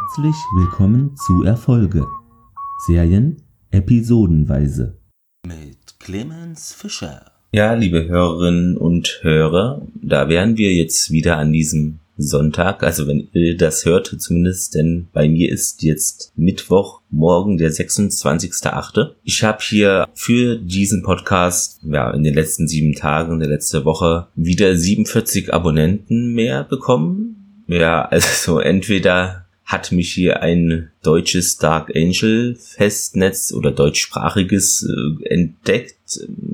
Herzlich willkommen zu Erfolge. Serien episodenweise. Mit Clemens Fischer. Ja, liebe Hörerinnen und Hörer, da wären wir jetzt wieder an diesem Sonntag, also wenn ihr das hört zumindest, denn bei mir ist jetzt Mittwoch, morgen der 26.8. Ich habe hier für diesen Podcast, ja, in den letzten sieben Tagen der letzte Woche wieder 47 Abonnenten mehr bekommen. Ja, also entweder hat mich hier ein deutsches Dark Angel Festnetz oder deutschsprachiges äh, entdeckt.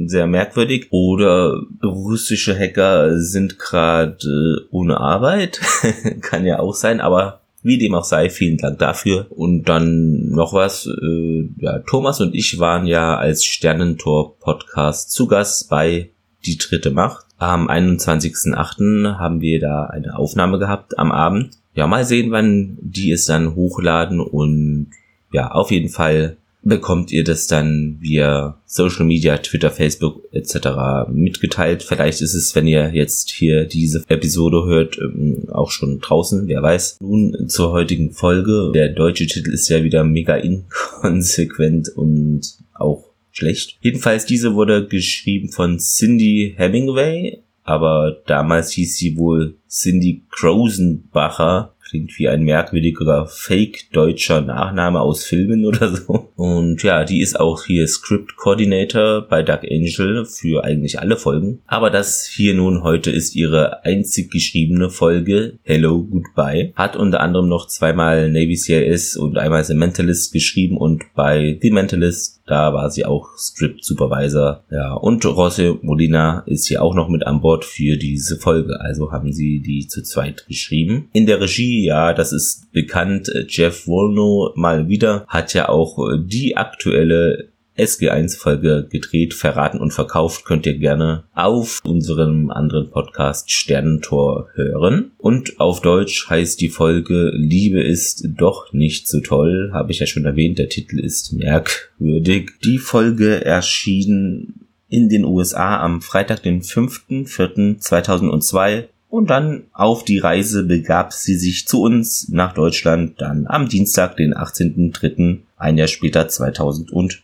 Sehr merkwürdig. Oder russische Hacker sind gerade äh, ohne Arbeit. Kann ja auch sein, aber wie dem auch sei, vielen Dank dafür. Und dann noch was. Äh, ja, Thomas und ich waren ja als Sternentor-Podcast zu Gast bei Die dritte Macht. Am 21.08. haben wir da eine Aufnahme gehabt am Abend ja, mal sehen, wann die es dann hochladen und ja, auf jeden Fall bekommt ihr das dann via Social Media, Twitter, Facebook etc. mitgeteilt. Vielleicht ist es, wenn ihr jetzt hier diese Episode hört, ähm, auch schon draußen, wer weiß. Nun zur heutigen Folge. Der deutsche Titel ist ja wieder mega inkonsequent und auch schlecht. Jedenfalls, diese wurde geschrieben von Cindy Hemingway, aber damals hieß sie wohl Cindy Krosenbacher Klingt wie ein merkwürdiger Fake-deutscher Nachname aus Filmen oder so. Und ja, die ist auch hier Script Coordinator bei Dark Angel für eigentlich alle Folgen. Aber das hier nun heute ist ihre einzig geschriebene Folge Hello Goodbye. Hat unter anderem noch zweimal Navy CIS und einmal The Mentalist geschrieben und bei The Mentalist da war sie auch Script Supervisor. Ja, und Rossi Molina ist hier auch noch mit an Bord für diese Folge. Also haben sie die zu zweit geschrieben. In der Regie ja, das ist bekannt. Jeff Wolno mal wieder hat ja auch die aktuelle SG1-Folge gedreht, verraten und verkauft, könnt ihr gerne auf unserem anderen Podcast Sternentor hören. Und auf Deutsch heißt die Folge Liebe ist doch nicht so toll, habe ich ja schon erwähnt, der Titel ist merkwürdig. Die Folge erschien in den USA am Freitag, den 5.4.2002 und dann auf die Reise begab sie sich zu uns nach Deutschland dann am Dienstag, den 18.03., ein Jahr später 2003.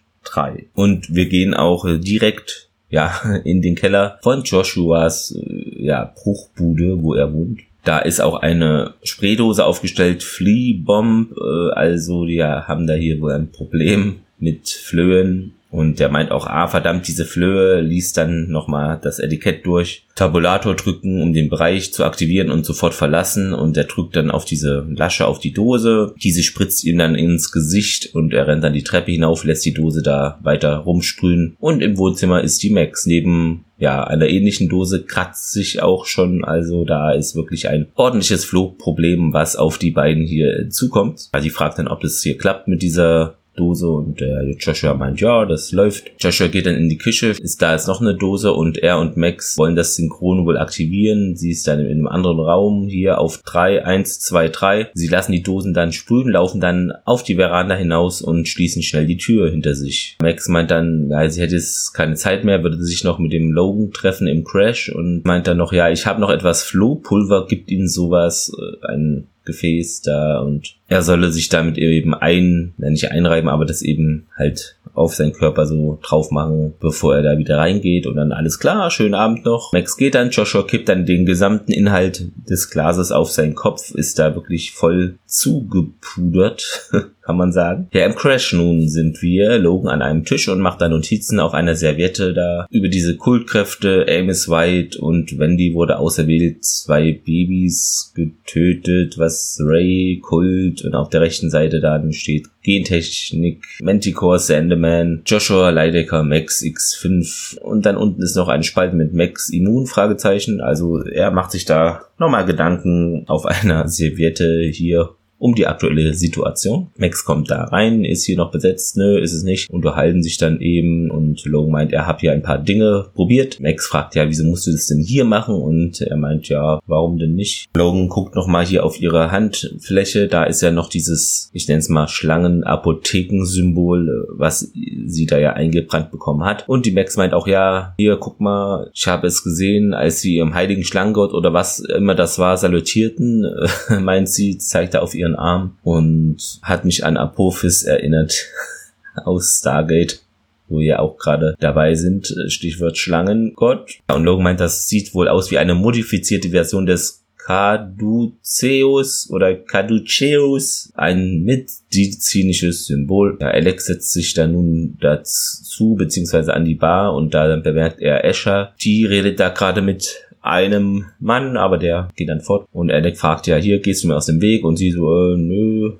Und wir gehen auch direkt ja, in den Keller von Joshuas äh, ja, Bruchbude, wo er wohnt. Da ist auch eine Spraydose aufgestellt, Flea Bomb, äh, also die haben da hier wohl ein Problem mit Flöhen und der meint auch, ah, verdammt, diese Flöhe, liest dann nochmal das Etikett durch, Tabulator drücken, um den Bereich zu aktivieren und sofort verlassen. Und der drückt dann auf diese Lasche, auf die Dose. Diese spritzt ihm dann ins Gesicht und er rennt dann die Treppe hinauf, lässt die Dose da weiter rumsprühen. Und im Wohnzimmer ist die Max. Neben ja, einer ähnlichen Dose kratzt sich auch schon. Also da ist wirklich ein ordentliches Flugproblem, was auf die beiden hier zukommt. Also sie fragt dann, ob es hier klappt mit dieser Dose und der Joshua meint, ja, das läuft. Joshua geht dann in die Küche, ist da jetzt noch eine Dose und er und Max wollen das Synchron wohl aktivieren. Sie ist dann in einem anderen Raum hier auf 3, 1, 2, 3. Sie lassen die Dosen dann sprühen, laufen dann auf die Veranda hinaus und schließen schnell die Tür hinter sich. Max meint dann, ja, sie hätte jetzt keine Zeit mehr, würde sich noch mit dem Logan treffen im Crash und meint dann noch, ja, ich habe noch etwas Flohpulver, gibt ihnen sowas, äh, ein Gefäß da und er solle sich damit eben ein, nicht einreiben, aber das eben halt auf seinen Körper so drauf machen, bevor er da wieder reingeht und dann alles klar, schönen Abend noch. Max geht dann, Joshua kippt dann den gesamten Inhalt des Glases auf seinen Kopf, ist da wirklich voll zugepudert, kann man sagen. Ja, im Crash nun sind wir, Logan an einem Tisch und macht da Notizen auf einer Serviette da über diese Kultkräfte, Amos White und Wendy wurde auserwählt, zwei Babys getötet, was Ray, Kult und auf der rechten Seite dann steht Gentechnik, Manticore, Sandman, Joshua, Leidecker, Max X5 und dann unten ist noch ein Spalt mit Max Immun, Fragezeichen. Also er macht sich da nochmal Gedanken auf einer Serviette hier um die aktuelle Situation. Max kommt da rein, ist hier noch besetzt, nö, ist es nicht, unterhalten sich dann eben und Logan meint, er hat hier ein paar Dinge probiert. Max fragt ja, wieso musst du das denn hier machen? Und er meint, ja, warum denn nicht? Logan guckt nochmal hier auf ihre Handfläche, da ist ja noch dieses, ich nenne es mal Schlangen-Apotheken-Symbol, was sie da ja eingebrannt bekommen hat. Und die Max meint auch, ja, hier, guck mal, ich habe es gesehen, als sie im heiligen Schlangengott oder was immer das war, salutierten, meint sie, zeigt er auf ihren einen Arm und hat mich an Apophis erinnert aus Stargate wo wir auch gerade dabei sind, Stichwort Schlangengott. Und Logan meint, das sieht wohl aus wie eine modifizierte Version des Caduceus oder Caduceus, ein medizinisches Symbol. Ja, Alex setzt sich da nun dazu, beziehungsweise an die Bar und da bemerkt er Escher. Die redet da gerade mit einem Mann, aber der geht dann fort und Alex fragt ja, hier gehst du mir aus dem Weg und sie so, äh, nö,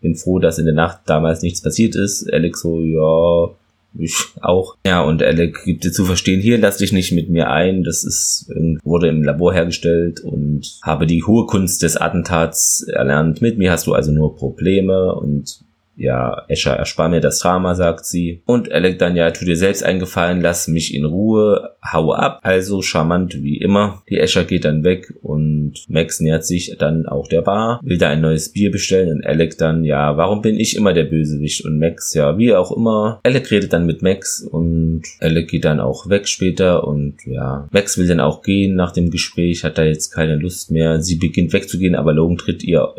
bin froh, dass in der Nacht damals nichts passiert ist. Alex so, ja, ich auch. Ja, und Alec gibt dir zu verstehen, hier lass dich nicht mit mir ein. Das ist, wurde im Labor hergestellt und habe die hohe Kunst des Attentats erlernt. Mit mir hast du also nur Probleme und ja, Escher, erspar mir das Drama, sagt sie. Und Alec dann, ja, tu dir selbst eingefallen, lass mich in Ruhe, hau ab. Also charmant wie immer. Die Escher geht dann weg und Max nähert sich dann auch der Bar, will da ein neues Bier bestellen und Alec dann, ja, warum bin ich immer der Bösewicht? Und Max, ja, wie auch immer. Alec redet dann mit Max und Alec geht dann auch weg später und ja, Max will dann auch gehen nach dem Gespräch, hat da jetzt keine Lust mehr. Sie beginnt wegzugehen, aber Logan tritt ihr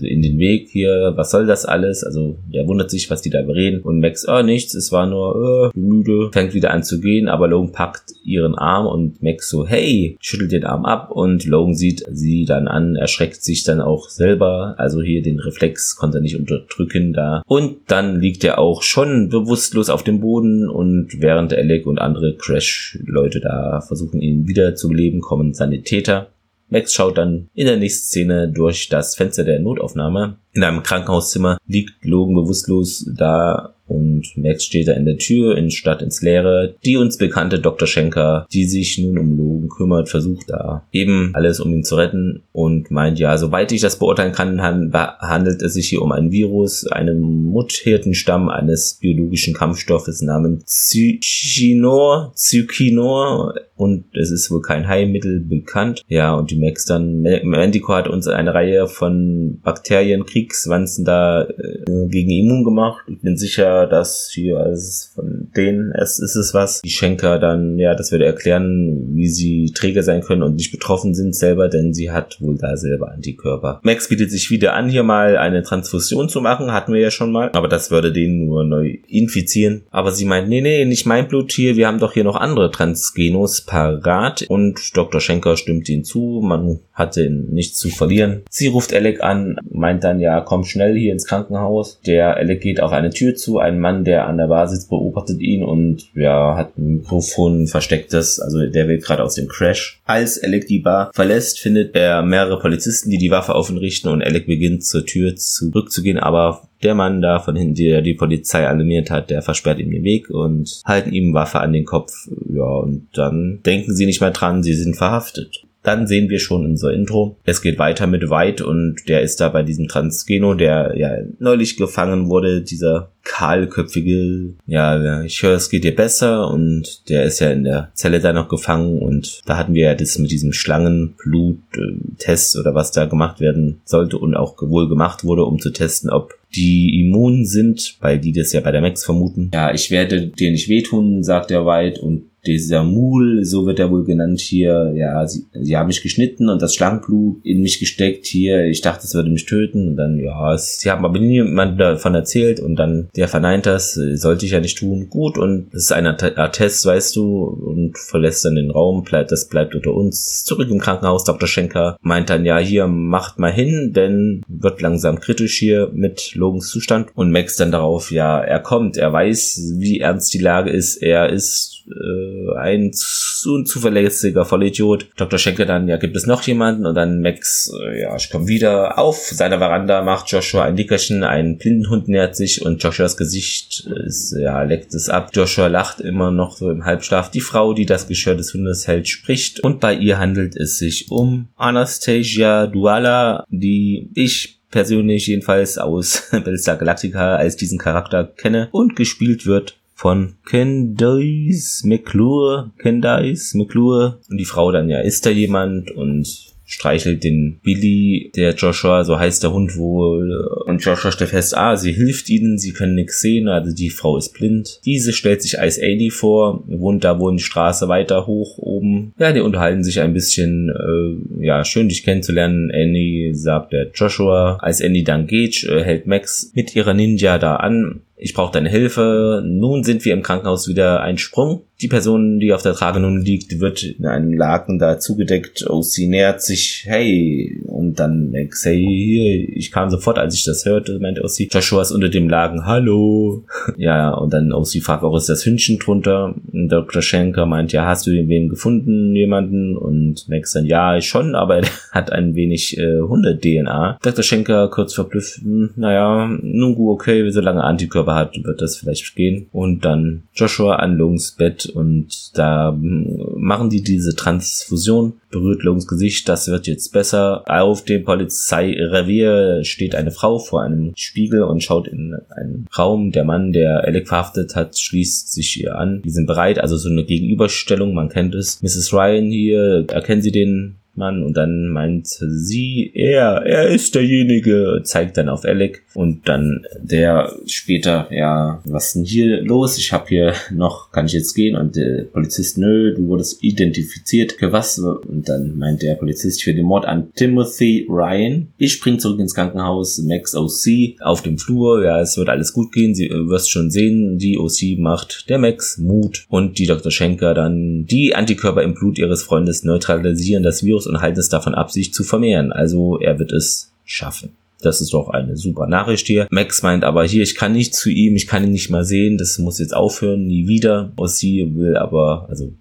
in den Weg hier, was soll das alles? Also der wundert sich, was die da bereden und Max, oh nichts, es war nur äh, müde, fängt wieder an zu gehen, aber Logan packt ihren Arm und Max so, hey, schüttelt den Arm ab und Logan sieht sie dann an, erschreckt sich dann auch selber, also hier den Reflex konnte er nicht unterdrücken da. Und dann liegt er auch schon bewusstlos auf dem Boden und während Alec und andere Crash-Leute da versuchen ihn wieder zu beleben, kommen Sanitäter Max schaut dann in der nächsten Szene durch das Fenster der Notaufnahme. In einem Krankenhauszimmer liegt Logan bewusstlos da und Max steht da in der Tür in Stadt ins Leere. Die uns bekannte Dr. Schenker, die sich nun um Logan kümmert, versucht da eben alles um ihn zu retten und meint, ja, soweit ich das beurteilen kann, handelt es sich hier um ein Virus, einen Mutiertenstamm eines biologischen Kampfstoffes namens Zykinor, Zykinor und es ist wohl kein Heilmittel bekannt. Ja, und die Max dann, Manticore hat uns eine Reihe von Bakterien, Kriegswanzen da äh, gegen immun gemacht. Ich bin sicher, dass hier, also von denen es ist es was. Die Schenker dann, ja, das würde erklären, wie sie Träger sein können und nicht betroffen sind selber, denn sie hat wohl da selber Antikörper. Max bietet sich wieder an, hier mal eine Transfusion zu machen, hatten wir ja schon mal, aber das würde den nur neu infizieren. Aber sie meint, nee, nee, nicht mein Blut hier, wir haben doch hier noch andere Transgenos parat und Dr. Schenker stimmt ihnen zu, man hatte nichts zu verlieren. Sie ruft Alec an, meint dann ja, komm schnell hier ins Krankenhaus. Der Alec geht auf eine Tür zu, ein Mann, der an der Bar sitzt, beobachtet ihn und ja, hat ein Mikrofon verstecktes, also der will gerade aus dem Crash. Als Alec die Bar verlässt, findet er mehrere Polizisten, die die Waffe auf ihn richten und Alec beginnt zur Tür zurückzugehen, aber der Mann da von hinten, der die Polizei alarmiert hat, der versperrt ihm den Weg und halten ihm Waffe an den Kopf. Ja, und dann denken sie nicht mehr dran, sie sind verhaftet. Dann sehen wir schon unser Intro. Es geht weiter mit White und der ist da bei diesem Transgeno, der ja neulich gefangen wurde, dieser kahlköpfige, ja, ich höre, es geht dir besser und der ist ja in der Zelle da noch gefangen und da hatten wir ja das mit diesem Schlangenblut-Test oder was da gemacht werden sollte und auch wohl gemacht wurde, um zu testen, ob die immun sind, weil die das ja bei der Max vermuten. Ja, ich werde dir nicht wehtun, sagt der White und dieser Mul, so wird er wohl genannt hier, ja, sie, sie haben mich geschnitten und das Schlangenblut in mich gesteckt hier. Ich dachte, es würde mich töten und dann, ja, es, sie haben aber niemand davon erzählt und dann, der verneint das, sollte ich ja nicht tun. Gut, und es ist ein Attest, weißt du, und verlässt dann den Raum, bleibt, das bleibt unter uns. Zurück im Krankenhaus, Dr. Schenker meint dann, ja, hier, macht mal hin, denn wird langsam kritisch hier mit Logans Zustand und Max dann darauf, ja, er kommt, er weiß, wie ernst die Lage ist, er ist äh, ein zu zuverlässiger Vollidiot. Dr. Schenker dann, ja, gibt es noch jemanden? Und dann Max, äh, ja, ich komme wieder. Auf seiner Veranda macht Joshua ein Nickerchen, ein Blindenhund nähert sich und Joshuas Gesicht ist, ja, leckt es ab. Joshua lacht immer noch so im Halbschlaf. Die Frau, die das Geschirr des Hundes hält, spricht und bei ihr handelt es sich um Anastasia Duala, die ich persönlich jedenfalls aus Battlestar Galactica als diesen Charakter kenne und gespielt wird von Candice McClure, Candice McClure. Und die Frau dann, ja, ist da jemand? Und streichelt den Billy, der Joshua, so heißt der Hund wohl. Und Joshua stellt fest, ah, sie hilft ihnen, sie können nichts sehen, also die Frau ist blind. Diese stellt sich als Annie vor, wohnt da wohl die Straße weiter hoch oben. Ja, die unterhalten sich ein bisschen, äh, ja, schön dich kennenzulernen. Annie sagt der Joshua. Als Annie dann geht, äh, hält Max mit ihrer Ninja da an ich brauche deine Hilfe. Nun sind wir im Krankenhaus wieder ein Sprung. Die Person, die auf der Trage nun liegt, wird in einem Laken da zugedeckt. Oh, sie nähert sich, hey. Und dann hey, hier. Ich kam sofort, als ich das hörte, meinte Ossi. Joshua ist unter dem Laken, hallo. ja, und dann Ossi fragt auch, ist das Hündchen drunter? Und Dr. Schenker meint, ja, hast du den wem gefunden, jemanden? Und Max dann, ja, schon, aber er hat ein wenig äh, Hunde-DNA. Dr. Schenker kurz verblüfft, hm, naja, nun gut, okay, solange Antikörper Körper hat, wird das vielleicht gehen. Und dann Joshua an Lungs Bett und da hm, machen die diese Transfusion, berührt Lungs Gesicht, das wird jetzt besser. Auf dem Polizeirevier steht eine Frau vor einem Spiegel und schaut in einen Raum. Der Mann, der Alec verhaftet hat, schließt sich ihr an. Die sind bereit, also so eine Gegenüberstellung, man kennt es. Mrs. Ryan hier, erkennen Sie den Mann und dann meint sie, er, er ist derjenige, zeigt dann auf Alec und dann der später, ja, was ist denn hier los? Ich habe hier noch, kann ich jetzt gehen? Und der Polizist, nö, du wurdest identifiziert. Für was? Und dann meint der Polizist für den Mord an Timothy Ryan. Ich spring zurück ins Krankenhaus, Max OC auf dem Flur, ja, es wird alles gut gehen, sie wirst schon sehen, die OC macht der Max Mut und die Dr. Schenker dann die Antikörper im Blut ihres Freundes neutralisieren das Virus Virus und halten es davon ab, sich zu vermehren. Also er wird es schaffen. Das ist doch eine super Nachricht hier. Max meint aber hier, ich kann nicht zu ihm, ich kann ihn nicht mal sehen, das muss jetzt aufhören, nie wieder. Ossi will aber, also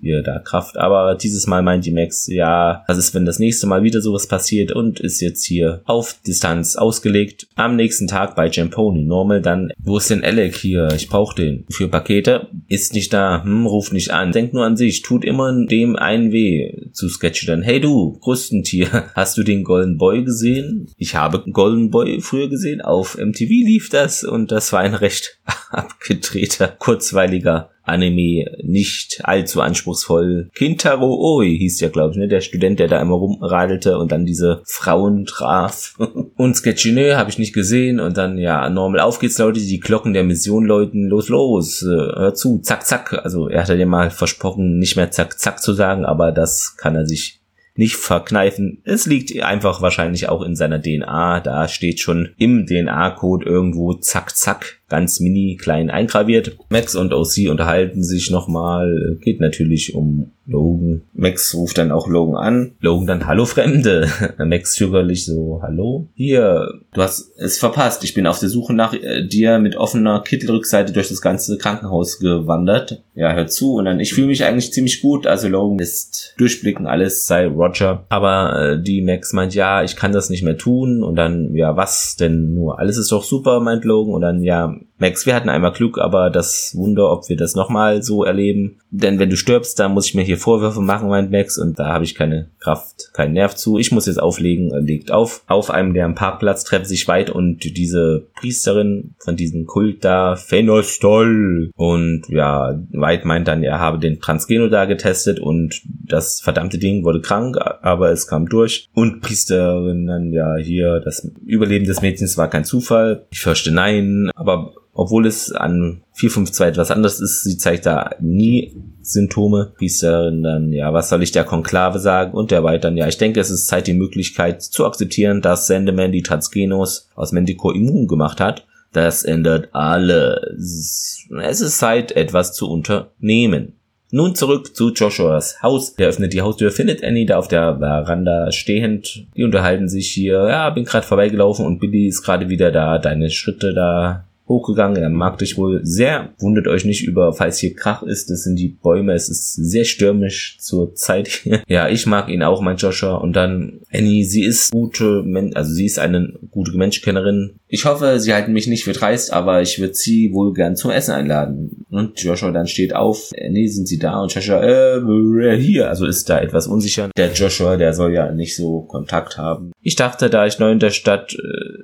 ihr da Kraft. Aber dieses Mal meint die Max, ja, was ist, wenn das nächste Mal wieder sowas passiert und ist jetzt hier auf Distanz ausgelegt. Am nächsten Tag bei Jamponi Normal dann, wo ist denn Alec hier? Ich brauche den. Für Pakete ist nicht da, hm, ruft nicht an. Denkt nur an sich, tut immer dem einen weh. Zu Sketchy dann, hey du, Krustentier, hast du den Golden Boy gesehen? Ich habe Golden Boy früher gesehen, auf MTV lief das und das war ein recht abgedrehter, kurzweiliger Anime nicht allzu anspruchsvoll. Kintaro Oi hieß ja, glaube ich, ne? Der Student, der da immer rumradelte und dann diese Frauen traf. und Sketchinö habe ich nicht gesehen und dann, ja, normal auf geht's, Leute, die Glocken der Mission läuten, los, los, äh, hör zu, zack, zack. Also er hat ja mal versprochen, nicht mehr zack, zack zu sagen, aber das kann er sich nicht verkneifen. Es liegt einfach wahrscheinlich auch in seiner DNA. Da steht schon im DNA-Code irgendwo zack, zack ganz mini klein eingraviert. Max und OC unterhalten sich nochmal. Geht natürlich um Logan. Max ruft dann auch Logan an. Logan dann, hallo Fremde. Max zögerlich so, hallo? Hier, du hast es verpasst. Ich bin auf der Suche nach äh, dir mit offener Kittelrückseite durch das ganze Krankenhaus gewandert. Ja, hör zu. Und dann, ich fühle mich eigentlich ziemlich gut. Also Logan ist durchblicken, alles sei Roger. Aber äh, die Max meint, ja, ich kann das nicht mehr tun. Und dann, ja, was denn nur? Alles ist doch super, meint Logan. Und dann, ja, Max, wir hatten einmal Glück, aber das Wunder, ob wir das nochmal so erleben. Denn wenn du stirbst, dann muss ich mir hier Vorwürfe machen, meint Max, und da habe ich keine Kraft, keinen Nerv zu. Ich muss jetzt auflegen, er legt auf. Auf einem der Parkplatz trefft sich weit und diese Priesterin von diesem Kult da, Phenostol. Und ja, White meint dann, er habe den Transgeno da getestet und das verdammte Ding wurde krank, aber es kam durch. Und Priesterin dann, ja, hier, das Überleben des Mädchens war kein Zufall. Ich fürchte nein, aber obwohl es an 452 etwas anderes ist, sie zeigt da nie Symptome. Priesterin dann, ja, was soll ich der Konklave sagen? Und der dann, ja, ich denke, es ist Zeit, die Möglichkeit zu akzeptieren, dass Sendeman die Transgenos aus Mendico immun gemacht hat. Das ändert alles. Es ist Zeit, etwas zu unternehmen. Nun zurück zu Joshuas Haus. Er öffnet die Haustür, findet Annie da auf der Veranda stehend. Die unterhalten sich hier. Ja, bin gerade vorbeigelaufen und Billy ist gerade wieder da. Deine Schritte da hochgegangen. Er mag dich wohl sehr. Wundert euch nicht über, falls hier Krach ist. Das sind die Bäume. Es ist sehr stürmisch zur Zeit hier. ja, ich mag ihn auch, mein Joshua. Und dann Annie, sie ist gute, Men also sie ist eine gute Menschenkennerin. Ich hoffe, sie halten mich nicht für dreist, aber ich würde sie wohl gern zum Essen einladen. Und Joshua dann steht auf. Annie, sind sie da? Und Joshua, äh, hier. Also ist da etwas unsicher. Der Joshua, der soll ja nicht so Kontakt haben. Ich dachte, da ich neu in der Stadt äh,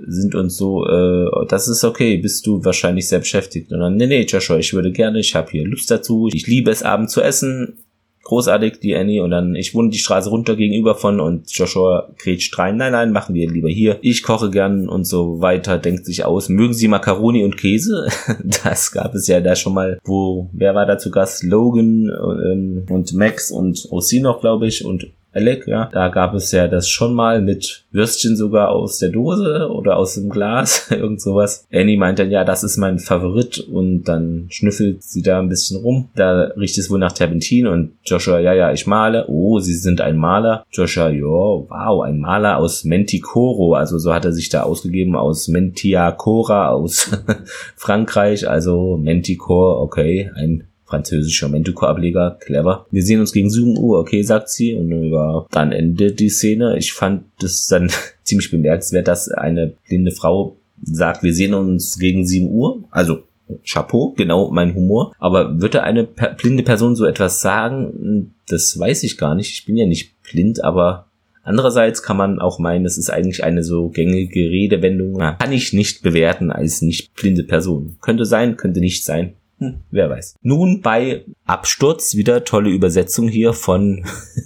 sind und so, äh, das ist okay. Bist du wahrscheinlich sehr beschäftigt. Und dann, nee, nee, Joshua, ich würde gerne, ich habe hier Lust dazu. Ich liebe es, abends zu essen. Großartig, die Annie. Und dann, ich wohne die Straße runter gegenüber von und Joshua grätscht rein. Nein, nein, machen wir lieber hier. Ich koche gern und so weiter, denkt sich aus. Mögen Sie Macaroni und Käse? Das gab es ja da schon mal, wo, wer war da zu Gast? Logan ähm, und Max und OC noch, glaube ich, und Alec, ja. Da gab es ja das schon mal mit Würstchen sogar aus der Dose oder aus dem Glas, irgend sowas. Annie meint dann, ja, das ist mein Favorit und dann schnüffelt sie da ein bisschen rum. Da riecht es wohl nach Terpentin und Joshua, ja, ja, ich male. Oh, sie sind ein Maler. Joshua, ja, wow, ein Maler aus Menticoro. Also so hat er sich da ausgegeben aus Mentiacora aus Frankreich. Also Menticor, okay, ein französischer Mentuko-Ableger, clever. Wir sehen uns gegen 7 Uhr, okay, sagt sie. Und dann endet die Szene. Ich fand das dann ziemlich bemerkenswert, dass eine blinde Frau sagt, wir sehen uns gegen 7 Uhr. Also Chapeau, genau mein Humor. Aber würde eine per blinde Person so etwas sagen? Das weiß ich gar nicht. Ich bin ja nicht blind, aber Andererseits kann man auch meinen, es ist eigentlich eine so gängige Redewendung. Kann ich nicht bewerten als nicht blinde Person. Könnte sein, könnte nicht sein. Hm, wer weiß. Nun bei Absturz wieder tolle Übersetzung hier von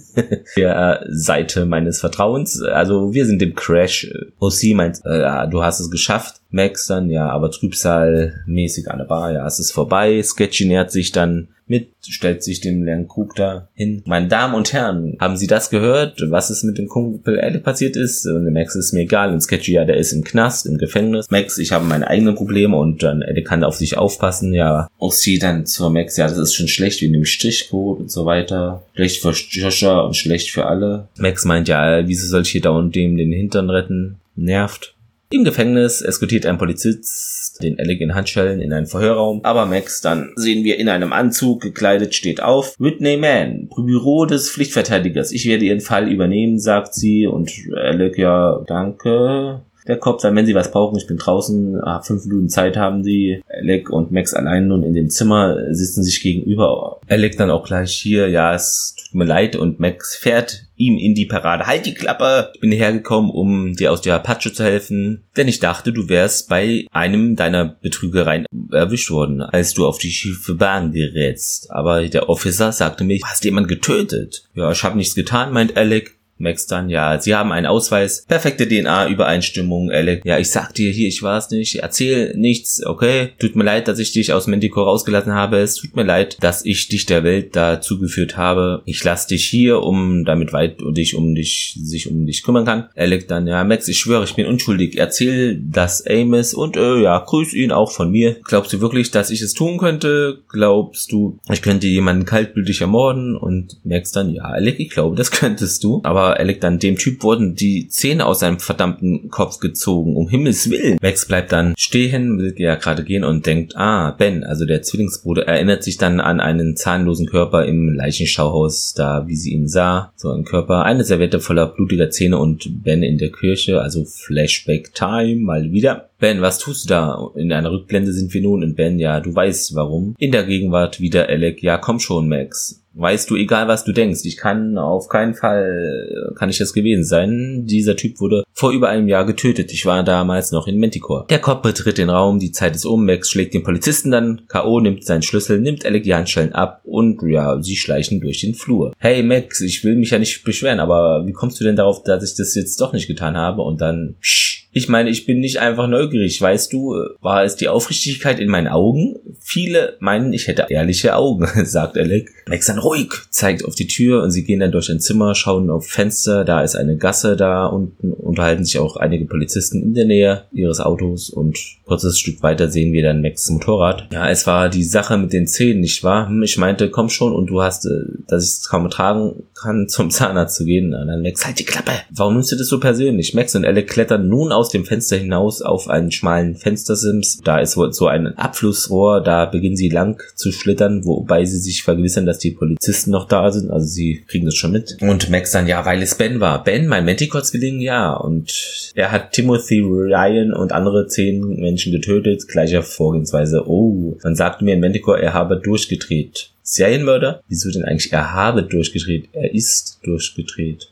der Seite meines Vertrauens. Also wir sind im Crash. OC meint, äh, du hast es geschafft. Max dann, ja, aber Trübsal mäßig an der Bar, ja, es ist vorbei. Sketchy nähert sich dann mit, stellt sich dem leeren Krug da hin. Meine Damen und Herren, haben Sie das gehört, was es mit dem Kumpel Elle passiert ist? Und Max ist mir egal. Und Sketchy, ja, der ist im Knast, im Gefängnis. Max, ich habe meine eigenen Probleme und dann Elle kann auf sich aufpassen, ja. Sie dann zur Max, ja, das ist schon schlecht wie dem Strichcode und so weiter. Schlecht für Joshua und schlecht für alle. Max meint, ja, wieso soll ich hier da und dem den Hintern retten? Nervt. Im Gefängnis eskortiert ein Polizist den Alec in Handschellen in einen Verhörraum, aber Max dann sehen wir in einem Anzug gekleidet steht auf. Whitney Mann, Büro des Pflichtverteidigers. Ich werde Ihren Fall übernehmen, sagt sie und Alec ja, danke. Der Kopf dann, wenn Sie was brauchen, ich bin draußen, ah, fünf Minuten Zeit haben Sie. Alec und Max allein nun in dem Zimmer sitzen sich gegenüber. Alec dann auch gleich hier, ja, es tut mir leid und Max fährt ihm in die Parade. Halt die Klappe! Ich bin hergekommen, um dir aus der Apache zu helfen, denn ich dachte, du wärst bei einem deiner Betrügereien erwischt worden, als du auf die schiefe Bahn gerätst. Aber der Officer sagte mir, hast jemand getötet. Ja, ich habe nichts getan, meint Alec. Max dann, ja, Sie haben einen Ausweis, perfekte DNA-Übereinstimmung, Alec. Ja, ich sag dir hier, ich war's nicht, erzähl nichts, okay? Tut mir leid, dass ich dich aus Mendico rausgelassen habe. Es tut mir leid, dass ich dich der Welt da zugeführt habe. Ich lass dich hier, um damit weit dich um dich, sich um dich kümmern kann. Alec dann, ja, Max, ich schwöre, ich bin unschuldig. Erzähl das Amos und, äh, ja, grüß ihn auch von mir. Glaubst du wirklich, dass ich es tun könnte? Glaubst du, ich könnte jemanden kaltblütig ermorden? Und Max dann, ja, Alec, ich glaube, das könntest du. Aber Alec dann, dem Typ wurden die Zähne aus seinem verdammten Kopf gezogen, um Himmels Willen. Max bleibt dann stehen, will ja gerade gehen und denkt, ah, Ben, also der Zwillingsbruder, erinnert sich dann an einen zahnlosen Körper im Leichenschauhaus, da wie sie ihn sah, so ein Körper, eine Servette voller blutiger Zähne und Ben in der Kirche, also Flashback Time, mal wieder. Ben, was tust du da? In einer Rückblende sind wir nun in Ben, ja, du weißt warum. In der Gegenwart wieder Alec, ja, komm schon, Max. Weißt du, egal was du denkst, ich kann auf keinen Fall, kann ich das gewesen sein. Dieser Typ wurde vor über einem Jahr getötet. Ich war damals noch in Manticore. Der Kopf betritt den Raum, die Zeit ist um, Max schlägt den Polizisten dann, K.O. nimmt seinen Schlüssel, nimmt Alec die Handschellen ab und ja, sie schleichen durch den Flur. Hey Max, ich will mich ja nicht beschweren, aber wie kommst du denn darauf, dass ich das jetzt doch nicht getan habe? Und dann, psch, ich meine, ich bin nicht einfach neugierig, weißt du, war es die Aufrichtigkeit in meinen Augen? Viele meinen, ich hätte ehrliche Augen, sagt Alec. Max dann ruhig, zeigt auf die Tür und sie gehen dann durch ein Zimmer, schauen auf Fenster, da ist eine Gasse da unten, unterhalten sich auch einige Polizisten in der Nähe ihres Autos und kurzes Stück weiter sehen wir dann Max Motorrad. Ja, es war die Sache mit den Zähnen, nicht wahr? Hm, ich meinte, komm schon und du hast, äh, dass ich es kaum ertragen kann, zum Zahnarzt zu gehen. Und dann Max, halt die Klappe! Warum nimmst du das so persönlich? Max und Alec klettern nun aus dem Fenster hinaus auf einen schmalen Fenstersims. Da ist so ein Abflussrohr, da beginnen sie lang zu schlittern, wobei sie sich vergewissern, dass die Polizisten noch da sind. Also sie kriegen das schon mit. Und Max dann, ja, weil es Ben war. Ben, mein Manticore-Zwilling, ja. Und er hat Timothy Ryan und andere zehn Menschen getötet. Gleicher Vorgehensweise. Oh, man sagte mir in Manticore, er habe durchgedreht. Serienmörder? Wieso denn eigentlich er habe durchgedreht? Er ist durchgedreht.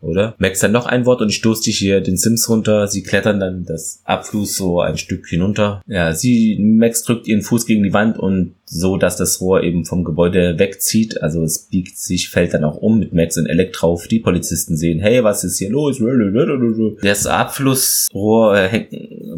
Oder? Max dann noch ein Wort und ich stoße dich hier den Sims runter. Sie klettern dann das Abfluss so ein Stück hinunter. Ja, sie, Max drückt ihren Fuß gegen die Wand und so, dass das Rohr eben vom Gebäude wegzieht. Also es biegt sich, fällt dann auch um mit Max und Elec drauf. Die Polizisten sehen, hey, was ist hier los? Das Abflussrohr äh,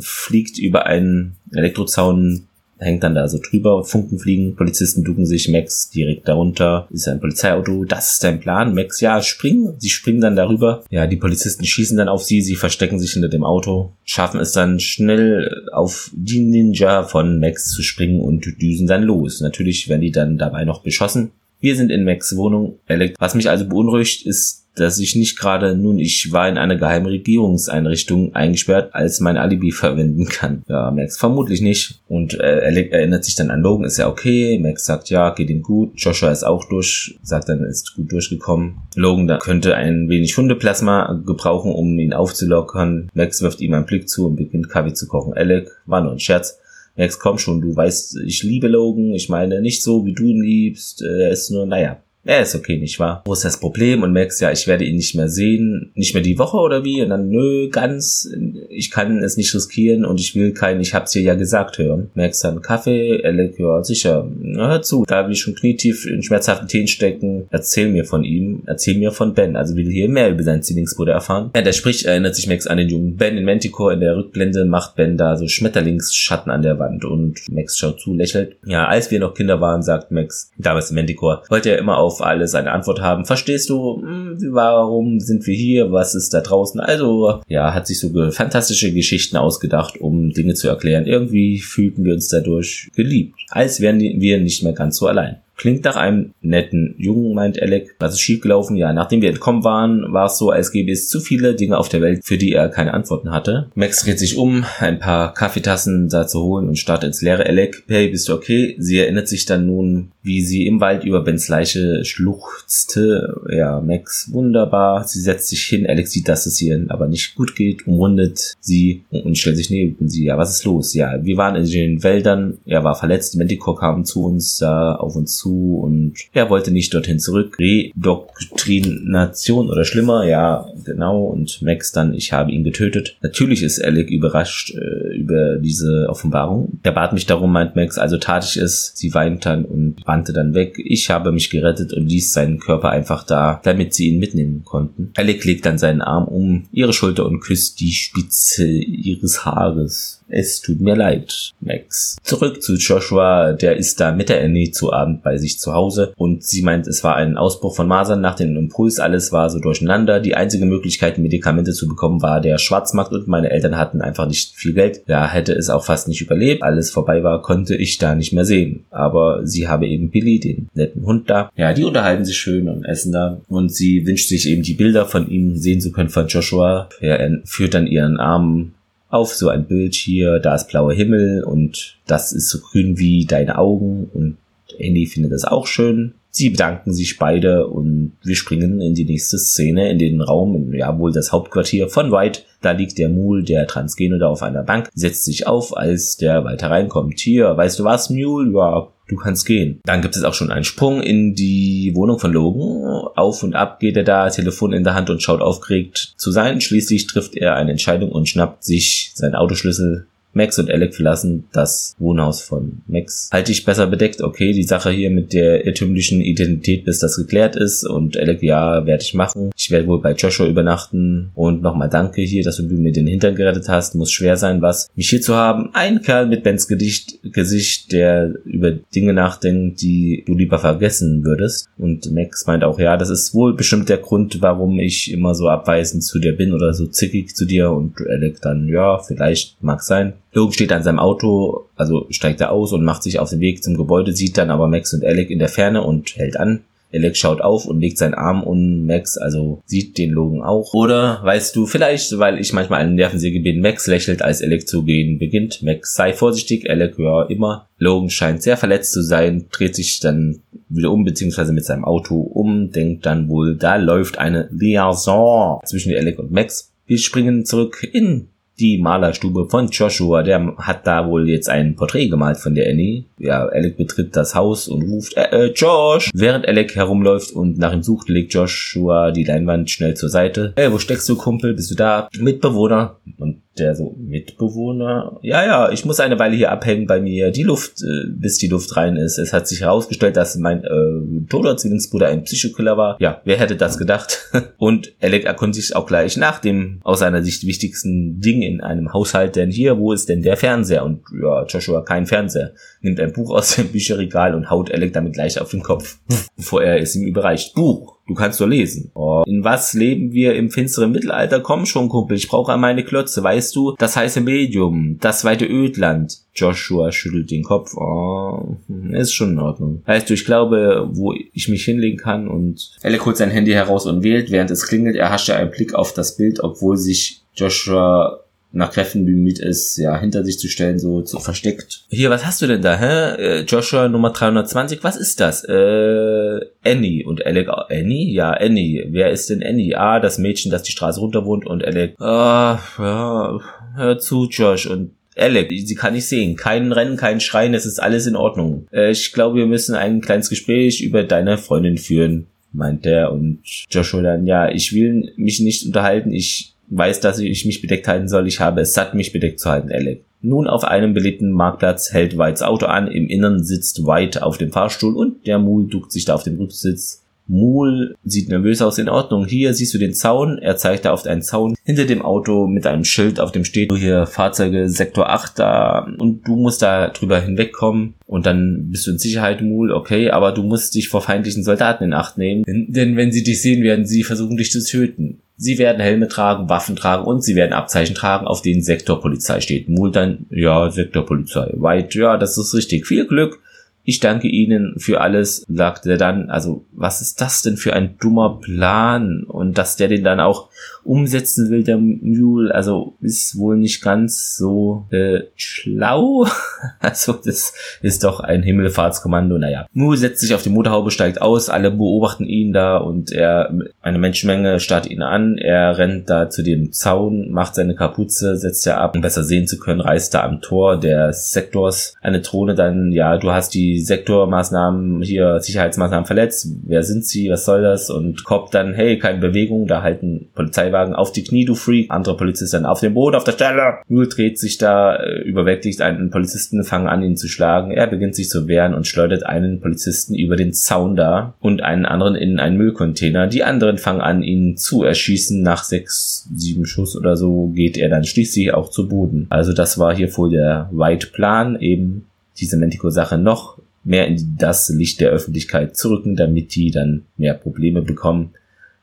fliegt über einen Elektrozaun hängt dann da so drüber, Funken fliegen, Polizisten ducken sich, Max direkt darunter, ist ein Polizeiauto, das ist dein Plan, Max, ja, springen, sie springen dann darüber, ja, die Polizisten schießen dann auf sie, sie verstecken sich hinter dem Auto, schaffen es dann schnell auf die Ninja von Max zu springen und düsen dann los. Natürlich werden die dann dabei noch beschossen. Wir sind in Max Wohnung. Was mich also beunruhigt, ist dass ich nicht gerade, nun, ich war in einer geheimen Regierungseinrichtung eingesperrt, als mein Alibi verwenden kann. Ja, Max vermutlich nicht. Und äh, er erinnert sich dann an Logan, ist ja okay. Max sagt, ja, geht ihm gut. Joshua ist auch durch, sagt dann, ist gut durchgekommen. Logan da könnte ein wenig Hundeplasma gebrauchen, um ihn aufzulockern. Max wirft ihm einen Blick zu und beginnt Kaffee zu kochen. Alec, war nur ein Scherz. Max, komm schon, du weißt, ich liebe Logan. Ich meine, nicht so, wie du ihn liebst. Er ist nur, naja, er ist okay, nicht wahr? Wo ist das Problem? Und merkst, ja, ich werde ihn nicht mehr sehen, nicht mehr die Woche oder wie? Und dann, nö, ganz, ich kann es nicht riskieren und ich will keinen, ich hab's dir ja gesagt, hören. Merkst dann Kaffee, Alec, ja, sicher, Na, hör zu, da will ich schon knietief in schmerzhaften Tee stecken, erzähl mir von ihm, erzähl mir von Ben, also will hier mehr über seinen Zwillingsbruder erfahren. Ja, der spricht, erinnert sich Max an den jungen Ben in Manticore, in der Rückblende macht Ben da so Schmetterlingsschatten an der Wand und Max schaut zu, lächelt. Ja, als wir noch Kinder waren, sagt Max, damals in Manticore, wollte er immer auf auf alles eine Antwort haben. Verstehst du, hm, warum sind wir hier? Was ist da draußen? Also, ja, hat sich so fantastische Geschichten ausgedacht, um Dinge zu erklären. Irgendwie fühlten wir uns dadurch geliebt, als wären wir nicht mehr ganz so allein. Klingt nach einem netten Jungen, meint Alec. Was ist schiefgelaufen? Ja, nachdem wir entkommen waren, war es so, als gäbe es zu viele Dinge auf der Welt, für die er keine Antworten hatte. Max dreht sich um, ein paar Kaffeetassen da zu holen und startet ins leere. Alec, hey, bist du okay? Sie erinnert sich dann nun, wie sie im Wald über Bens Leiche schluchzte. Ja, Max, wunderbar. Sie setzt sich hin. Alec sieht, dass es ihr aber nicht gut geht, umrundet sie und stellt sich neben sie. Ja, was ist los? Ja, wir waren in den Wäldern. Er war verletzt. Manticore kam zu uns, da auf uns zu zu und er wollte nicht dorthin zurück. Redoktrination oder schlimmer, ja, genau. Und Max dann, ich habe ihn getötet. Natürlich ist Alec überrascht äh, über diese Offenbarung. Er bat mich darum, meint Max, also tat ich es. Sie weint dann und rannte dann weg. Ich habe mich gerettet und ließ seinen Körper einfach da, damit sie ihn mitnehmen konnten. Alec legt dann seinen Arm um ihre Schulter und küsst die Spitze ihres Haares. Es tut mir leid, Max. Zurück zu Joshua, der ist da mit der Annie zu Abend bei sich zu Hause und sie meint, es war ein Ausbruch von Masern nach dem Impuls, alles war so durcheinander. Die einzige Möglichkeit, Medikamente zu bekommen, war der Schwarzmarkt und meine Eltern hatten einfach nicht viel Geld. Da hätte es auch fast nicht überlebt. Alles vorbei war, konnte ich da nicht mehr sehen. Aber sie habe eben Billy, den netten Hund da. Ja, die unterhalten sich schön und essen da und sie wünscht sich eben die Bilder von ihm sehen zu können von Joshua. Er führt dann ihren Arm auf so ein Bild hier, da ist blauer Himmel und das ist so grün wie deine Augen und Andy findet das auch schön. Sie bedanken sich beide und wir springen in die nächste Szene, in den Raum, ja wohl das Hauptquartier von White. Da liegt der Mule, der Transgene da auf einer Bank, setzt sich auf, als der weiter reinkommt. Hier, weißt du was, Mule? Ja, du kannst gehen. Dann gibt es auch schon einen Sprung in die Wohnung von Logan. Auf und ab geht er da, Telefon in der Hand und schaut aufgeregt zu sein. Schließlich trifft er eine Entscheidung und schnappt sich seinen Autoschlüssel Max und Alec verlassen das Wohnhaus von Max. Halte ich besser bedeckt, okay, die Sache hier mit der irrtümlichen Identität, bis das geklärt ist. Und Alec, ja, werde ich machen. Ich werde wohl bei Joshua übernachten. Und nochmal danke hier, dass du mir den Hintern gerettet hast. Muss schwer sein, was. Mich hier zu haben. Ein Kerl mit Bens Gedicht, Gesicht, der über Dinge nachdenkt, die du lieber vergessen würdest. Und Max meint auch, ja, das ist wohl bestimmt der Grund, warum ich immer so abweisend zu dir bin oder so zickig zu dir. Und Alec dann, ja, vielleicht mag sein. Logan steht an seinem Auto, also steigt er aus und macht sich auf den Weg zum Gebäude, sieht dann aber Max und Alec in der Ferne und hält an. Alec schaut auf und legt seinen Arm um Max, also sieht den Logan auch. Oder weißt du, vielleicht, weil ich manchmal einen Nervensäge bin, Max lächelt, als Alec zu gehen beginnt. Max sei vorsichtig, Alec ja immer. Logan scheint sehr verletzt zu sein, dreht sich dann wieder um, beziehungsweise mit seinem Auto um, denkt dann wohl, da läuft eine Liaison zwischen Alec und Max. Wir springen zurück in die Malerstube von Joshua. Der hat da wohl jetzt ein Porträt gemalt von der Annie. Ja, Alec betritt das Haus und ruft, äh, äh, Josh! Während Alec herumläuft und nach ihm sucht, legt Joshua die Leinwand schnell zur Seite. Hey, wo steckst du, Kumpel? Bist du da? Mitbewohner? Und der so, Mitbewohner? Ja, ja, ich muss eine Weile hier abhängen bei mir. Die Luft, äh, bis die Luft rein ist. Es hat sich herausgestellt, dass mein äh, toter Zwillingsbruder ein Psychokiller war. Ja, wer hätte das gedacht? und Alec erkundigt sich auch gleich nach dem aus seiner Sicht wichtigsten Ding in einem Haushalt, denn hier, wo ist denn der Fernseher? Und ja, Joshua kein Fernseher. Nimmt ein Buch aus dem Bücherregal und haut Alec damit gleich auf den Kopf, bevor er es ihm überreicht. Buch! Du kannst doch lesen. Oh, in was leben wir im finsteren Mittelalter? Komm schon, Kumpel, ich brauche meine Klötze. Weißt du, das heiße Medium, das zweite Ödland. Joshua schüttelt den Kopf. Oh, ist schon in Ordnung. Weißt du, ich glaube, wo ich mich hinlegen kann und Alec holt sein Handy heraus und wählt, während es klingelt. Er hascht einen Blick auf das Bild, obwohl sich Joshua nach Kräften bemüht ist, ja, hinter sich zu stellen, so, so versteckt. Hier, was hast du denn da, hä? Äh, Joshua Nummer 320, was ist das? Äh, Annie. Und Alec, oh, Annie? Ja, Annie. Wer ist denn Annie? Ah, das Mädchen, das die Straße runter wohnt und Alec, ah, ja, hör zu, Josh. Und Alec, sie kann ich sehen. Kein Rennen, kein Schreien, es ist alles in Ordnung. Äh, ich glaube, wir müssen ein kleines Gespräch über deine Freundin führen, meint er. Und Joshua dann, ja, ich will mich nicht unterhalten, ich weiß, dass ich mich bedeckt halten soll. Ich habe es satt, mich bedeckt zu halten, Alec. Nun auf einem beliebten Marktplatz hält Whites Auto an. Im Innern sitzt White auf dem Fahrstuhl und der Mul duckt sich da auf dem Rücksitz. Mul sieht nervös aus. In Ordnung. Hier siehst du den Zaun. Er zeigt da auf einen Zaun hinter dem Auto mit einem Schild, auf dem steht hier Fahrzeuge Sektor 8 da und du musst da drüber hinwegkommen und dann bist du in Sicherheit, Mul, okay, aber du musst dich vor feindlichen Soldaten in Acht nehmen, denn wenn sie dich sehen, werden sie versuchen, dich zu töten. Sie werden Helme tragen, Waffen tragen und sie werden Abzeichen tragen, auf denen Sektorpolizei steht. Mul dann, ja, Sektorpolizei. White, ja, das ist richtig. Viel Glück. Ich danke Ihnen für alles, sagt er dann. Also, was ist das denn für ein dummer Plan? Und dass der den dann auch umsetzen will, der Mule, also ist wohl nicht ganz so äh, schlau. also, das ist doch ein Himmelfahrtskommando. Naja, Mule setzt sich auf die Motorhaube, steigt aus, alle beobachten ihn da und er, eine Menschenmenge starrt ihn an. Er rennt da zu dem Zaun, macht seine Kapuze, setzt er ab, um besser sehen zu können, reißt da am Tor des Sektors eine Drohne dann, ja, du hast die Sektormaßnahmen, hier Sicherheitsmaßnahmen verletzt, wer sind sie, was soll das? Und Cop dann, hey, keine Bewegung, da halten Polizeiwagen auf die Knie, du Freak, andere Polizisten auf dem Boden, auf der Stelle. Mule dreht sich da, äh, überwältigt einen Polizisten, fangen an, ihn zu schlagen. Er beginnt sich zu wehren und schleudert einen Polizisten über den Zaun da und einen anderen in einen Müllcontainer. Die anderen fangen an, ihn zu erschießen. Nach sechs, sieben Schuss oder so geht er dann schließlich auch zu Boden. Also das war hier wohl der White Plan, eben diese Mentico-Sache noch mehr in das Licht der Öffentlichkeit zu rücken, damit die dann mehr Probleme bekommen.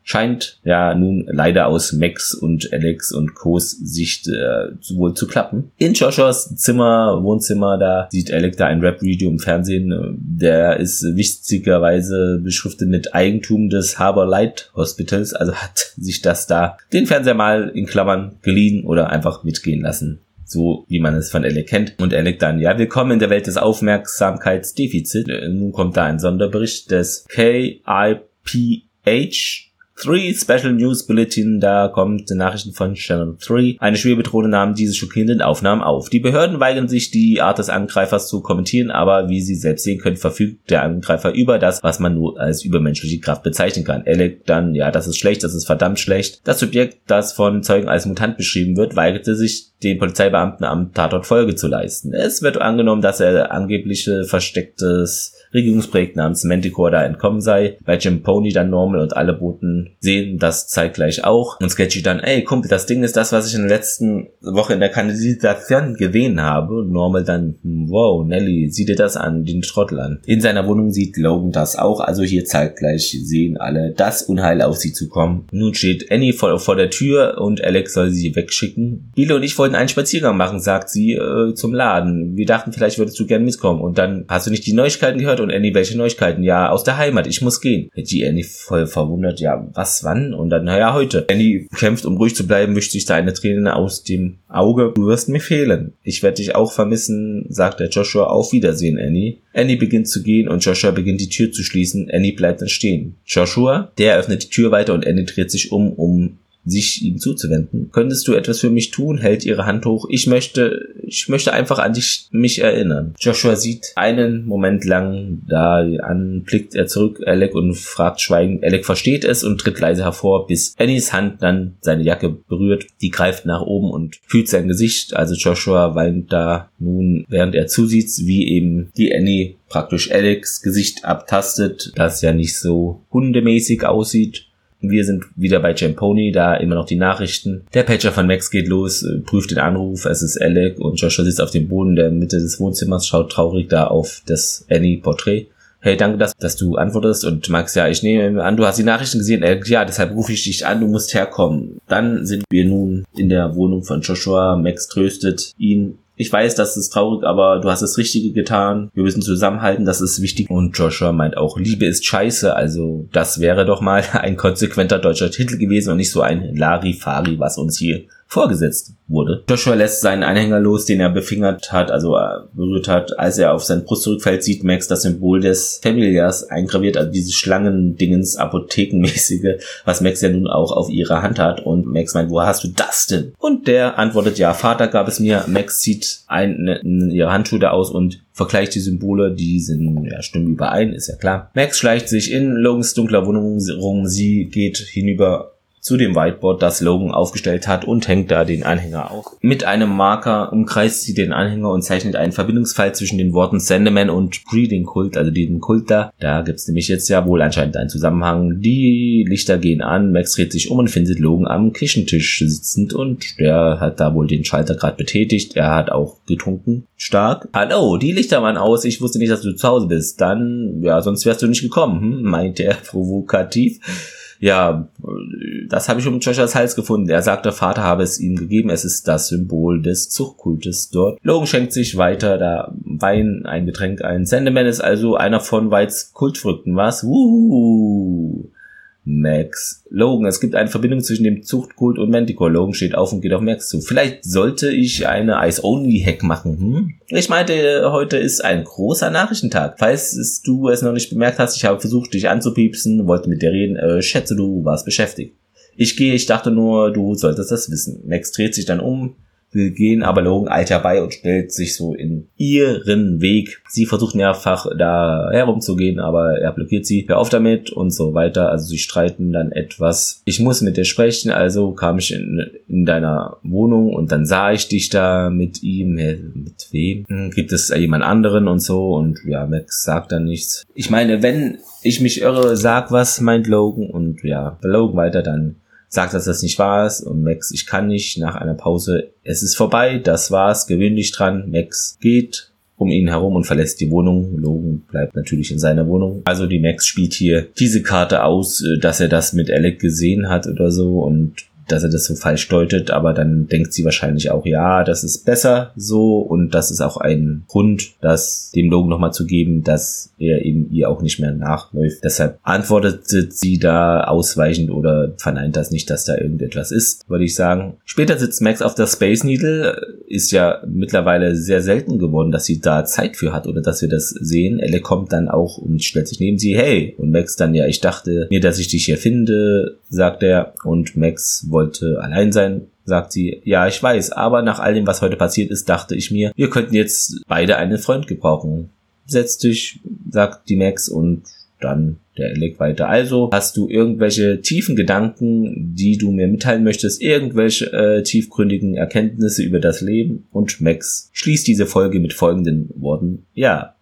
Scheint ja nun leider aus Max und Alex und Co's Sicht äh, wohl zu klappen. In Joshuas Zimmer, Wohnzimmer, da sieht Alex da ein Rap-Video im Fernsehen. Der ist witzigerweise beschriftet mit Eigentum des Harbor Light Hospitals, also hat sich das da den Fernseher mal in Klammern geliehen oder einfach mitgehen lassen so wie man es von Alec kennt. Und Alec dann, ja, willkommen in der Welt des Aufmerksamkeitsdefizits. Äh, nun kommt da ein Sonderbericht des KIPH 3 Special News Bulletin, da kommt Nachrichten von Channel 3. Eine Schwebedrohne nahm diese schockierenden Aufnahmen auf. Die Behörden weigern sich, die Art des Angreifers zu kommentieren, aber wie Sie selbst sehen können, verfügt der Angreifer über das, was man nur als übermenschliche Kraft bezeichnen kann. Alec dann, ja, das ist schlecht, das ist verdammt schlecht. Das Subjekt, das von Zeugen als Mutant beschrieben wird, weigerte sich, den Polizeibeamten am Tatort Folge zu leisten. Es wird angenommen, dass er angebliche verstecktes Regierungsprojekt namens Manticore da entkommen sei. Bei Jim Pony dann Normal und alle Boten sehen das zeitgleich auch. Und Sketchy dann, ey Kumpel, das Ding ist das, was ich in der letzten Woche in der Kanalisation gesehen habe. Und Normal dann, hm, wow, Nelly, sieh dir das an, den Trottel an. In seiner Wohnung sieht Logan das auch. Also hier zeitgleich sehen alle das Unheil auf sie zukommen. Nun steht Annie vor, vor der Tür und Alex soll sie wegschicken. Bill und ich wollten einen Spaziergang machen, sagt sie äh, zum Laden. Wir dachten, vielleicht würdest du gern mitkommen. Und dann hast du nicht die Neuigkeiten gehört und Annie, welche Neuigkeiten? Ja, aus der Heimat, ich muss gehen. Die Annie voll verwundert, ja, was, wann? Und dann, naja, heute. Annie kämpft, um ruhig zu bleiben, wischt sich da eine Träne aus dem Auge. Du wirst mir fehlen. Ich werde dich auch vermissen, sagt der Joshua. Auf Wiedersehen, Annie. Annie beginnt zu gehen und Joshua beginnt die Tür zu schließen. Annie bleibt dann stehen. Joshua, der öffnet die Tür weiter und Annie dreht sich um, um sich ihm zuzuwenden. Könntest du etwas für mich tun? Hält ihre Hand hoch. Ich möchte, ich möchte einfach an dich, mich erinnern. Joshua sieht einen Moment lang da an, blickt er zurück, Alec, und fragt schweigend. Alec versteht es und tritt leise hervor, bis Annies Hand dann seine Jacke berührt. Die greift nach oben und fühlt sein Gesicht. Also Joshua weint da nun, während er zusieht, wie eben die Annie praktisch Alex Gesicht abtastet, das ja nicht so hundemäßig aussieht. Wir sind wieder bei Jamponi, da immer noch die Nachrichten. Der Pager von Max geht los, äh, prüft den Anruf, es ist Alec und Joshua sitzt auf dem Boden der Mitte des Wohnzimmers, schaut traurig da auf das Annie-Porträt. Hey, danke, dass, dass du antwortest. Und Max, ja, ich nehme an, du hast die Nachrichten gesehen. Alec, ja, deshalb rufe ich dich an, du musst herkommen. Dann sind wir nun in der Wohnung von Joshua. Max tröstet ihn ich weiß, das ist traurig, aber du hast das Richtige getan. Wir müssen zusammenhalten, das ist wichtig. Und Joshua meint auch, Liebe ist scheiße. Also das wäre doch mal ein konsequenter deutscher Titel gewesen und nicht so ein Larifari, was uns hier vorgesetzt wurde. Joshua lässt seinen Anhänger los, den er befingert hat, also äh, berührt hat. Als er auf seine Brust zurückfällt, sieht Max das Symbol des Familiars eingraviert, also dieses Schlangendingens, Apothekenmäßige, was Max ja nun auch auf ihrer Hand hat. Und Max meint, wo hast du das denn? Und der antwortet, ja, Vater gab es mir. Max zieht ein, ne, ihre Handschuhe da aus und vergleicht die Symbole, die sind, ja, stimmen überein, ist ja klar. Max schleicht sich in Logans dunkler Wohnung rum, sie geht hinüber zu dem Whiteboard, das Logan aufgestellt hat und hängt da den Anhänger auf. Mit einem Marker umkreist sie den Anhänger und zeichnet einen Verbindungsfall zwischen den Worten Sandman und Breeding Kult, also diesen Kult da. Da gibt's nämlich jetzt ja wohl anscheinend einen Zusammenhang. Die Lichter gehen an, Max dreht sich um und findet Logan am Küchentisch sitzend und der hat da wohl den Schalter gerade betätigt. Er hat auch getrunken. Stark. Hallo, die Lichter waren aus. Ich wusste nicht, dass du zu Hause bist. Dann, ja, sonst wärst du nicht gekommen, hm? meint er provokativ ja, das habe ich um Joshuas Hals gefunden. Er sagt, der Vater habe es ihm gegeben. Es ist das Symbol des Zuchtkultes dort. Logan schenkt sich weiter da Wein, ein Getränk ein. Sandman ist also einer von Whites Kultfrüchten, was? Wuhu. Max. Logan, es gibt eine Verbindung zwischen dem Zuchtkult und Manticore. Logan steht auf und geht auf Max zu. Vielleicht sollte ich eine Ice-Only-Hack machen, hm? Ich meinte, heute ist ein großer Nachrichtentag. Falls du es noch nicht bemerkt hast, ich habe versucht, dich anzupiepsen, wollte mit dir reden. Äh, schätze, du warst beschäftigt. Ich gehe, ich dachte nur, du solltest das wissen. Max dreht sich dann um, will gehen, aber Logan eilt herbei und stellt sich so in ihren Weg. Sie versucht mehrfach da herumzugehen, aber er blockiert sie. Hör auf damit und so weiter. Also sie streiten dann etwas. Ich muss mit dir sprechen, also kam ich in, in deiner Wohnung und dann sah ich dich da mit ihm. Mit wem? Hm, gibt es jemand anderen und so? Und ja, Max sagt dann nichts. Ich meine, wenn ich mich irre, sag was, meint Logan und ja, Logan weiter dann sagt, dass das nicht wahr ist und Max, ich kann nicht, nach einer Pause, es ist vorbei, das war's, gewöhn dich dran, Max geht um ihn herum und verlässt die Wohnung. Logan bleibt natürlich in seiner Wohnung. Also die Max spielt hier diese Karte aus, äh, dass er das mit Alec gesehen hat oder so und dass er das so falsch deutet, aber dann denkt sie wahrscheinlich auch, ja, das ist besser so und das ist auch ein Grund, das dem Logan nochmal zu geben, dass er eben ihr auch nicht mehr nachläuft. Deshalb antwortet sie da ausweichend oder verneint das nicht, dass da irgendetwas ist, würde ich sagen. Später sitzt Max auf der Space Needle, ist ja mittlerweile sehr selten geworden, dass sie da Zeit für hat oder dass wir das sehen. Elle kommt dann auch und stellt sich neben sie, hey, und Max dann, ja, ich dachte mir, dass ich dich hier finde, sagt er, und Max wollte allein sein, sagt sie, ja, ich weiß, aber nach all dem, was heute passiert ist, dachte ich mir, wir könnten jetzt beide einen Freund gebrauchen. Setz dich, sagt die Max und dann der Elec weiter. Also hast du irgendwelche tiefen Gedanken, die du mir mitteilen möchtest, irgendwelche äh, tiefgründigen Erkenntnisse über das Leben? Und Max schließt diese Folge mit folgenden Worten. Ja,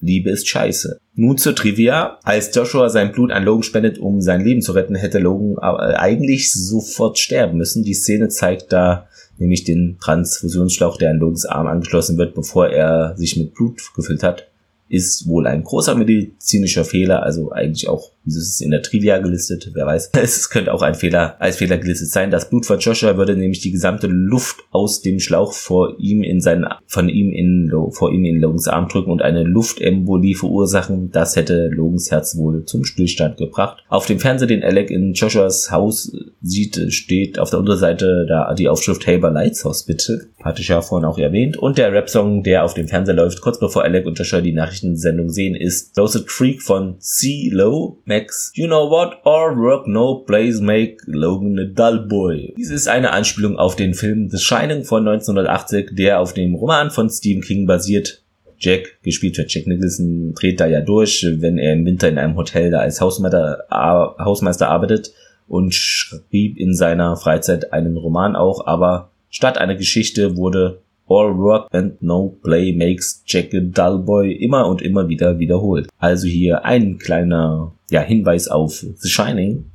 Liebe ist scheiße. Nun zur Trivia. Als Joshua sein Blut an Logan spendet, um sein Leben zu retten, hätte Logan aber eigentlich sofort sterben müssen. Die Szene zeigt da nämlich den Transfusionsschlauch, der an Logans Arm angeschlossen wird, bevor er sich mit Blut gefüllt hat ist wohl ein großer medizinischer Fehler, also eigentlich auch, wie ist es in der Trivia gelistet, wer weiß. Es könnte auch ein Fehler, als Fehler gelistet sein. Das Blut von Joshua würde nämlich die gesamte Luft aus dem Schlauch vor ihm in seinen, von ihm in, vor ihm in Logans Arm drücken und eine Luftembolie verursachen. Das hätte Logans Herz wohl zum Stillstand gebracht. Auf dem Fernseher, den Alec in Joshuas Haus sieht, steht auf der Unterseite da die Aufschrift Tabor Lights Hospital. Hatte ich ja vorhin auch erwähnt. Und der Rap-Song, der auf dem Fernseher läuft, kurz bevor Alec und Joshua die Nachrichtensendung sehen, ist Closet Creek von C-Lo. Max, you know what? All work no plays make Logan a dull boy. Dies ist eine Anspielung auf den Film The Shining von 1980, der auf dem Roman von Stephen King basiert. Jack, gespielt von Jack Nicholson, dreht da ja durch, wenn er im Winter in einem Hotel da als Hausmeister, Hausmeister arbeitet und schrieb in seiner Freizeit einen Roman auch, aber statt einer Geschichte wurde All work and no play makes Jack a dull boy immer und immer wieder wiederholt. Also hier ein kleiner ja, Hinweis auf The Shining.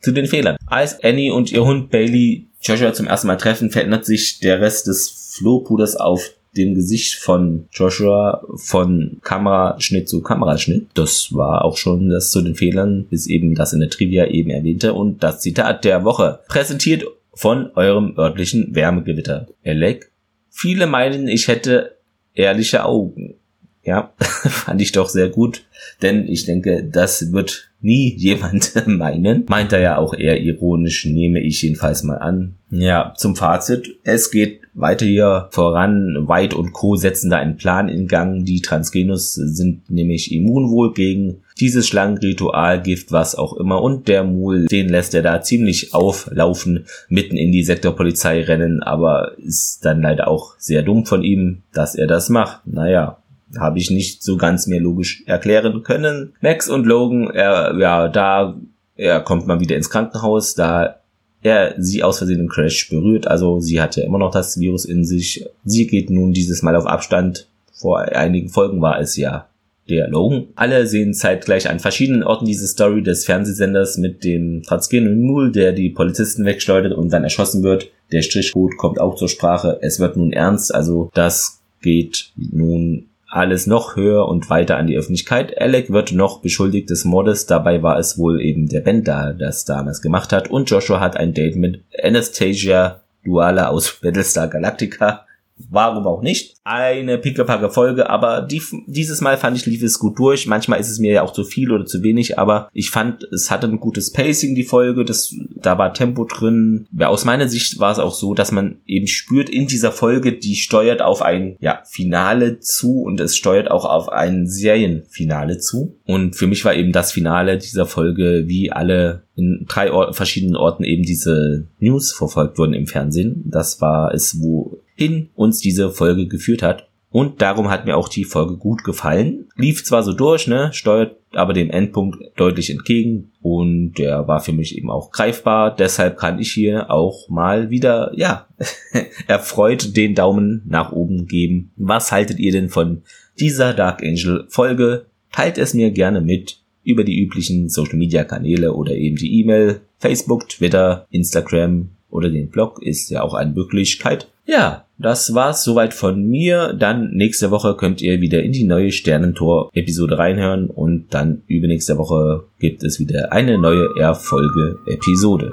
Zu den Fehlern. Als Annie und ihr Hund Bailey Joshua zum ersten Mal treffen, verändert sich der Rest des Flohpuders auf dem Gesicht von Joshua von Kameraschnitt zu Kameraschnitt. Das war auch schon das zu den Fehlern, bis eben das in der Trivia eben erwähnte und das Zitat der Woche. Präsentiert von eurem örtlichen Wärmegewitter. Elec Viele meinen, ich hätte ehrliche Augen. Ja, fand ich doch sehr gut, denn ich denke, das wird nie jemand meinen. Meint er ja auch eher ironisch, nehme ich jedenfalls mal an. Ja, zum Fazit. Es geht weiter hier voran. White und Co. setzen da einen Plan in Gang. Die Transgenus sind nämlich immun wohl gegen dieses Schlangenritualgift, was auch immer. Und der Mul, den lässt er da ziemlich auflaufen, mitten in die Sektorpolizei rennen. Aber ist dann leider auch sehr dumm von ihm, dass er das macht. Naja, habe ich nicht so ganz mehr logisch erklären können. Max und Logan, er, ja, da, er kommt mal wieder ins Krankenhaus, da er sie aus Versehen im Crash berührt. Also sie hat ja immer noch das Virus in sich. Sie geht nun dieses Mal auf Abstand. Vor einigen Folgen war es ja der Logan. Alle sehen zeitgleich an verschiedenen Orten diese Story des Fernsehsenders mit dem transgenen Mul, der die Polizisten wegschleudert und dann erschossen wird. Der Strichcode kommt auch zur Sprache. Es wird nun ernst, also das geht nun alles noch höher und weiter an die Öffentlichkeit. Alec wird noch beschuldigt des Mordes, dabei war es wohl eben der Ben da, das damals gemacht hat. Und Joshua hat ein Date mit Anastasia Duala aus Battlestar Galactica. Warum auch nicht? Eine pickepacke Folge, aber die, dieses Mal fand ich, lief es gut durch. Manchmal ist es mir ja auch zu viel oder zu wenig, aber ich fand, es hatte ein gutes Pacing, die Folge. Das, da war Tempo drin. Ja, aus meiner Sicht war es auch so, dass man eben spürt in dieser Folge, die steuert auf ein, ja, Finale zu und es steuert auch auf ein Serienfinale zu. Und für mich war eben das Finale dieser Folge, wie alle in drei Or verschiedenen Orten eben diese News verfolgt wurden im Fernsehen. Das war es, wo hin uns diese Folge geführt hat. Und darum hat mir auch die Folge gut gefallen. Lief zwar so durch, ne, steuert aber dem Endpunkt deutlich entgegen und der war für mich eben auch greifbar. Deshalb kann ich hier auch mal wieder, ja, erfreut den Daumen nach oben geben. Was haltet ihr denn von dieser Dark Angel Folge? Teilt es mir gerne mit über die üblichen Social Media Kanäle oder eben die E-Mail, Facebook, Twitter, Instagram oder den Blog ist ja auch eine Möglichkeit. Ja, das war's soweit von mir. Dann nächste Woche könnt ihr wieder in die neue Sternentor-Episode reinhören und dann übernächste Woche gibt es wieder eine neue Erfolge-Episode.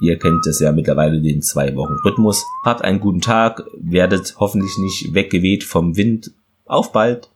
Ihr kennt es ja mittlerweile den zwei Wochen Rhythmus. Habt einen guten Tag, werdet hoffentlich nicht weggeweht vom Wind. Auf bald!